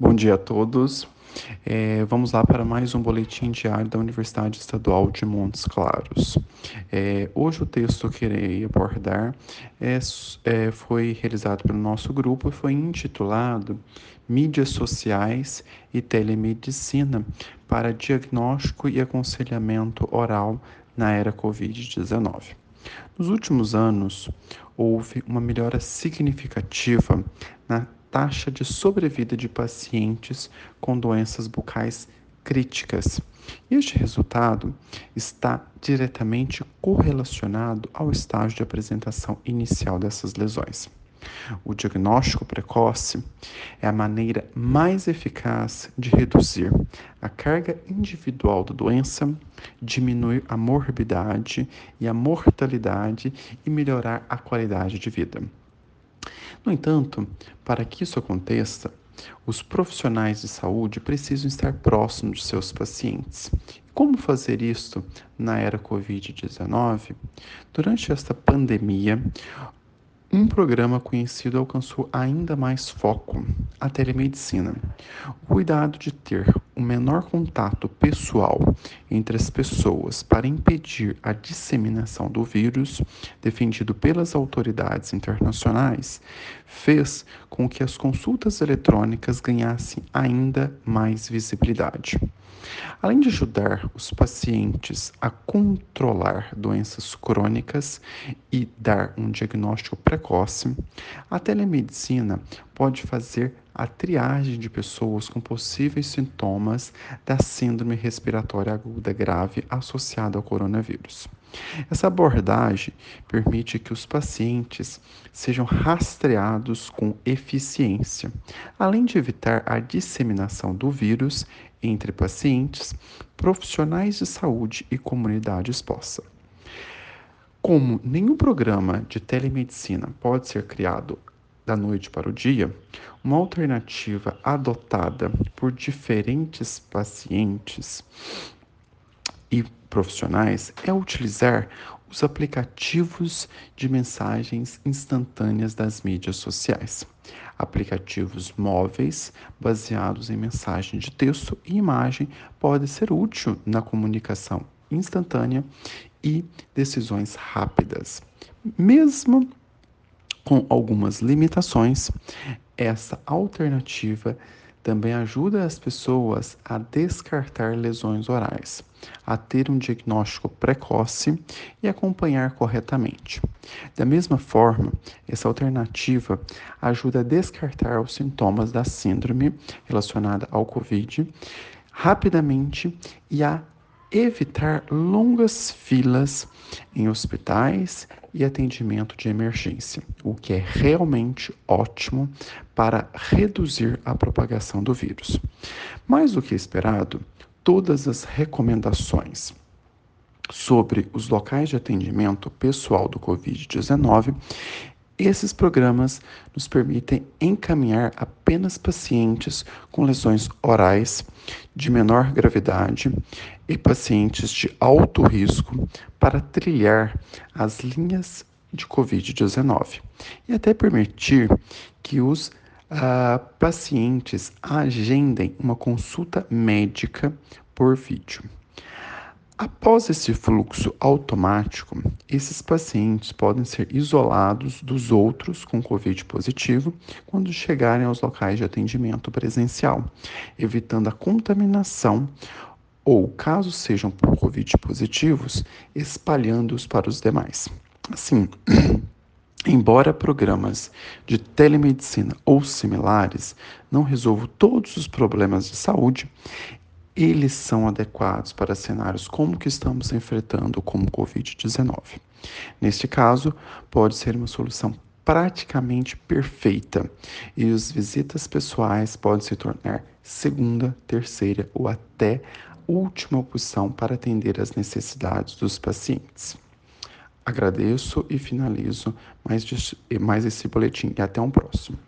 Bom dia a todos. É, vamos lá para mais um boletim diário da Universidade Estadual de Montes Claros. É, hoje o texto que irei abordar é, é, foi realizado pelo nosso grupo e foi intitulado Mídias Sociais e Telemedicina para Diagnóstico e Aconselhamento Oral na Era Covid-19. Nos últimos anos, houve uma melhora significativa na taxa de sobrevida de pacientes com doenças bucais críticas. Este resultado está diretamente correlacionado ao estágio de apresentação inicial dessas lesões. O diagnóstico precoce é a maneira mais eficaz de reduzir a carga individual da doença, diminuir a morbidade e a mortalidade e melhorar a qualidade de vida. No entanto, para que isso aconteça, os profissionais de saúde precisam estar próximos de seus pacientes. Como fazer isso na era Covid-19? Durante esta pandemia, um programa conhecido alcançou ainda mais foco, a telemedicina. O cuidado de ter o menor contato pessoal entre as pessoas para impedir a disseminação do vírus, defendido pelas autoridades internacionais, fez com que as consultas eletrônicas ganhassem ainda mais visibilidade. Além de ajudar os pacientes a controlar doenças crônicas e dar um diagnóstico precoce, a telemedicina pode fazer a triagem de pessoas com possíveis sintomas da síndrome respiratória aguda grave associada ao coronavírus. Essa abordagem permite que os pacientes sejam rastreados com eficiência, além de evitar a disseminação do vírus entre pacientes, profissionais de saúde e comunidade exposta. Como nenhum programa de telemedicina pode ser criado da noite para o dia, uma alternativa adotada por diferentes pacientes e profissionais é utilizar os aplicativos de mensagens instantâneas das mídias sociais. Aplicativos móveis baseados em mensagem de texto e imagem podem ser útil na comunicação instantânea e decisões rápidas. Mesmo com algumas limitações, essa alternativa também ajuda as pessoas a descartar lesões orais, a ter um diagnóstico precoce e acompanhar corretamente. Da mesma forma, essa alternativa ajuda a descartar os sintomas da síndrome relacionada ao Covid rapidamente e a evitar longas filas em hospitais e atendimento de emergência, o que é realmente ótimo para reduzir a propagação do vírus. Mais do que esperado, todas as recomendações sobre os locais de atendimento pessoal do Covid-19 esses programas nos permitem encaminhar apenas pacientes com lesões orais de menor gravidade e pacientes de alto risco para trilhar as linhas de Covid-19 e até permitir que os uh, pacientes agendem uma consulta médica por vídeo. Após esse fluxo automático, esses pacientes podem ser isolados dos outros com Covid positivo quando chegarem aos locais de atendimento presencial, evitando a contaminação ou, caso sejam por Covid positivos, espalhando-os para os demais. Assim, Embora programas de telemedicina ou similares não resolvam todos os problemas de saúde, eles são adequados para cenários como o que estamos enfrentando como o Covid-19. Neste caso, pode ser uma solução praticamente perfeita e as visitas pessoais podem se tornar segunda, terceira ou até última opção para atender às necessidades dos pacientes. Agradeço e finalizo mais, mais esse boletim e até um próximo.